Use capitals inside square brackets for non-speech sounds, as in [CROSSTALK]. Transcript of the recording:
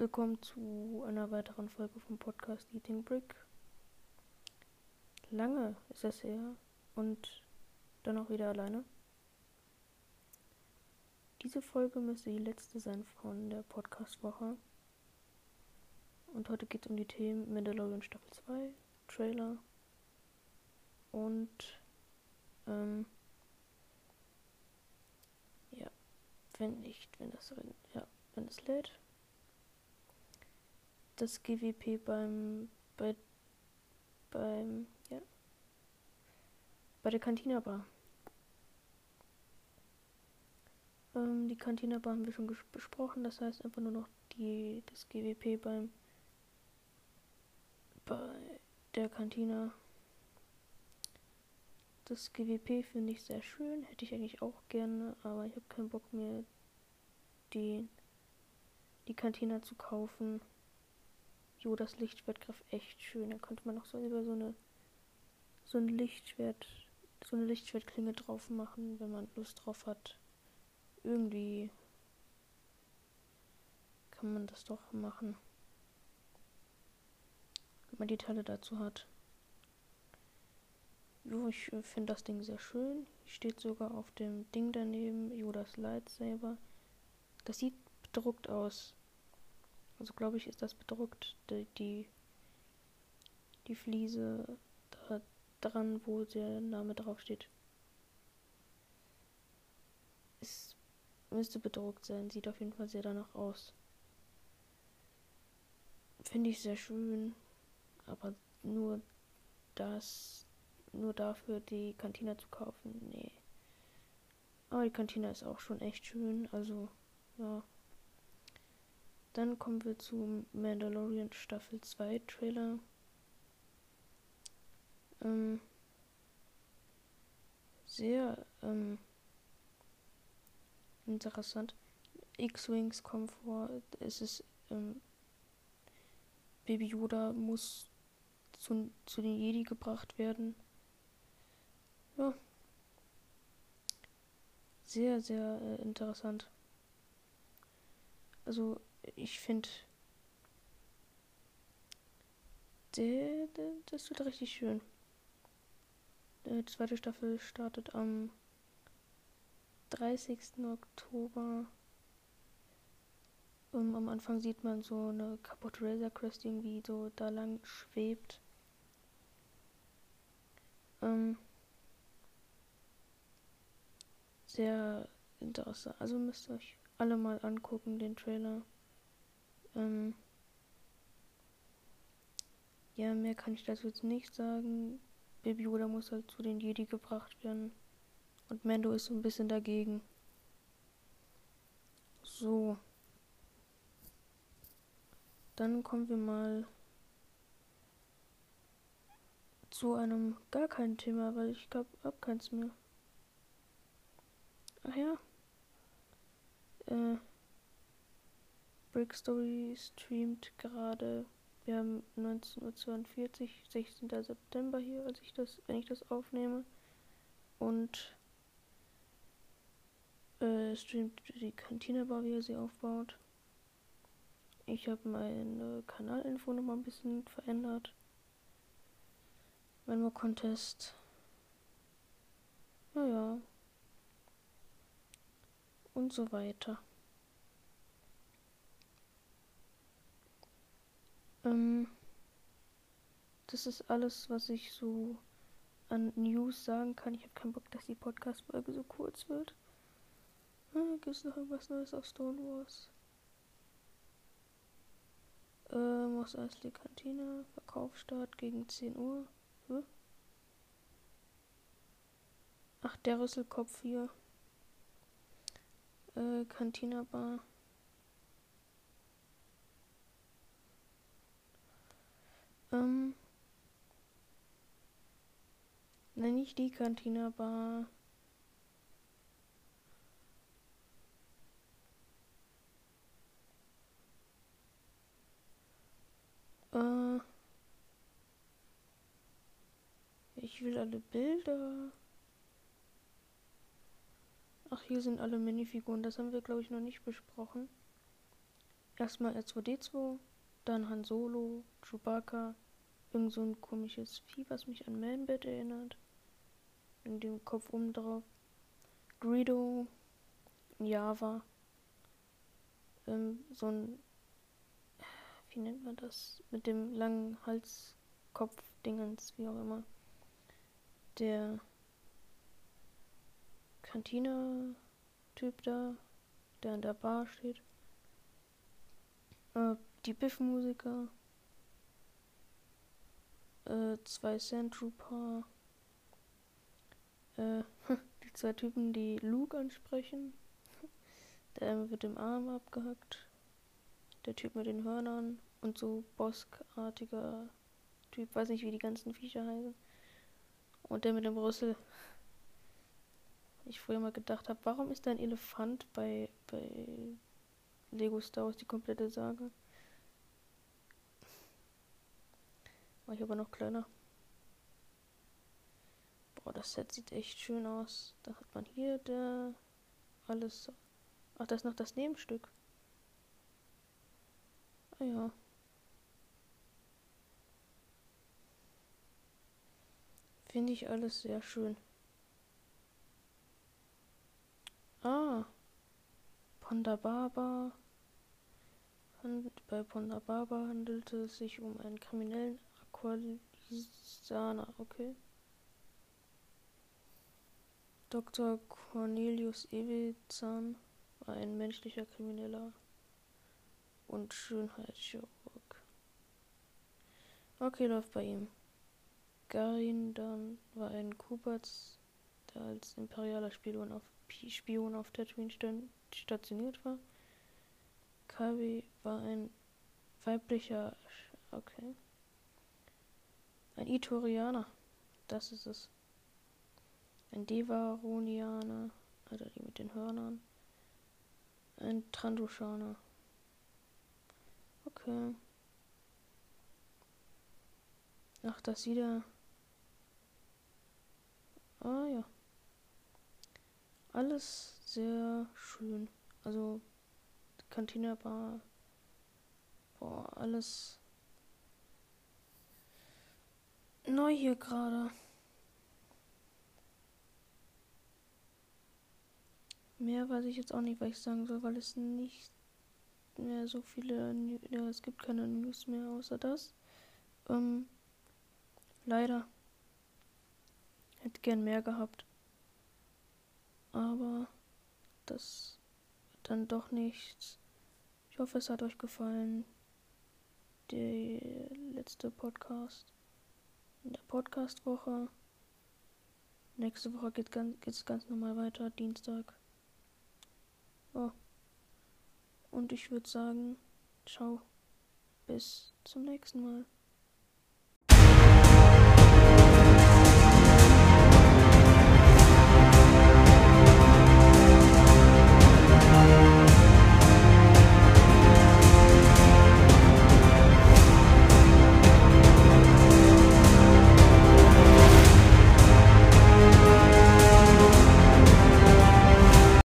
willkommen zu einer weiteren Folge vom Podcast Eating Brick. Lange ist es her und dann auch wieder alleine. Diese Folge müsste die letzte sein von der Podcast-Woche. Und heute geht es um die Themen Mandalorian Staffel 2, Trailer und ähm, ja, wenn nicht, wenn das ja, wenn es lädt das GWP beim bei beim ja bei der Cantina Bar. Ähm, die Cantina Bar haben wir schon besprochen, das heißt einfach nur noch die das GWP beim bei der Cantina. Das GWP finde ich sehr schön, hätte ich eigentlich auch gerne, aber ich habe keinen Bock mehr die die Cantina zu kaufen. Jo, das Lichtschwert griff echt schön. Da konnte man noch so über so eine so ein Lichtschwert, so eine Lichtschwertklinge drauf machen, wenn man Lust drauf hat. Irgendwie kann man das doch machen. Wenn man die Teile dazu hat. Jo, ich äh, finde das Ding sehr schön. Steht sogar auf dem Ding daneben, Yodas Lightsaber. Das sieht bedruckt aus. Also glaube ich, ist das bedruckt, die, die, die Fliese da, dran, wo der Name draufsteht. Es müsste bedruckt sein, sieht auf jeden Fall sehr danach aus. Finde ich sehr schön, aber nur das, nur dafür die Kantine zu kaufen, nee. Aber die Kantine ist auch schon echt schön, also ja. Dann kommen wir zum Mandalorian Staffel 2 Trailer. Ähm, sehr ähm, interessant. X-Wings kommen vor. Es ist ähm, Baby Yoda muss zu, zu den Jedi gebracht werden. Ja. Sehr, sehr äh, interessant. Also ich finde, das wird richtig schön. Die zweite Staffel startet am 30. Oktober. Um, am Anfang sieht man so eine kaputte Razor Crest irgendwie so da lang schwebt. Ähm, sehr interessant. Also müsst ihr euch alle mal angucken, den Trailer. Ähm ja, mehr kann ich dazu jetzt nicht sagen. Baby Yoda muss halt zu den Jedi gebracht werden. Und Mando ist so ein bisschen dagegen. So. Dann kommen wir mal zu einem gar kein Thema, weil ich glaube, hab keins mehr. Ach ja. Äh. Brick Story streamt gerade. Wir haben 19.42 Uhr, 16. September hier, als ich das, wenn ich das aufnehme. Und äh, streamt die Kantinebar, wie er sie aufbaut. Ich habe meine Kanalinfo noch mal ein bisschen verändert. Mein Contest. Naja. Und so weiter. Ähm, das ist alles, was ich so an News sagen kann. Ich habe keinen Bock, dass die Podcast-Folge so kurz wird. Äh, Gibt es noch irgendwas Neues auf Stone Wars? Äh, Mos Eisley Kantine, Verkaufsstart gegen 10 Uhr. Hm? Ach, der Rüsselkopf hier. Äh, Cantina Bar. Ähm. Nein, nicht die Kantine, aber. Äh. Ich will alle Bilder. Ach, hier sind alle Minifiguren. Das haben wir, glaube ich, noch nicht besprochen. erstmal R2D2, dann Han Solo, Chewbacca, irgend so ein komisches Vieh, was mich an Manbat erinnert. In dem Kopf oben drauf. Greedo, Java, ähm, so ein, wie nennt man das, mit dem langen Halskopf-Dingens, wie auch immer. Der Kantine-Typ da, der an der Bar steht. Äh, die Biff-Musiker. Äh, zwei Sandtrooper. Äh, [LAUGHS] die zwei Typen, die Luke ansprechen. [LAUGHS] Der wird im Arm abgehackt. Der Typ mit den Hörnern und so Boskartiger Typ, weiß nicht, wie die ganzen Viecher heißen. Und der mit dem Rüssel. [LAUGHS] Ich früher mal gedacht habe, warum ist da ein Elefant bei, bei Lego Star Wars die komplette Sage? War ich aber noch kleiner. Boah, das Set sieht echt schön aus. Da hat man hier der alles Ach, das ist noch das Nebenstück. Ah ja. Finde ich alles sehr schön. Ah. Ponda Baba. Bei Ponda Baba handelte es sich um einen kriminellen Aqualisaner. Okay. Dr. Cornelius Ewezahn war ein menschlicher Krimineller und Schönheitschirurg. Okay, läuft bei ihm. Garin dann war ein Kubats, der als imperialer Spion auf, Spion auf Tatooine stationiert war. Kavi war ein weiblicher, okay, ein Itorianer, das ist es. Ein Devaronianer, also die mit den Hörnern. Ein Trandoshana. Okay. Ach, das wieder. Ah ja. Alles sehr schön. Also Kantine Bar. Boah, alles neu hier gerade. Mehr weiß ich jetzt auch nicht, was ich sagen soll, weil es nicht mehr so viele, ja, es gibt keine News mehr außer das. Ähm, leider. Hätte gern mehr gehabt. Aber das dann doch nichts. Ich hoffe, es hat euch gefallen. Der letzte Podcast. In der Podcastwoche. Nächste Woche geht es ganz normal weiter, Dienstag. Oh. Und ich würde sagen, ciao. Bis zum nächsten Mal.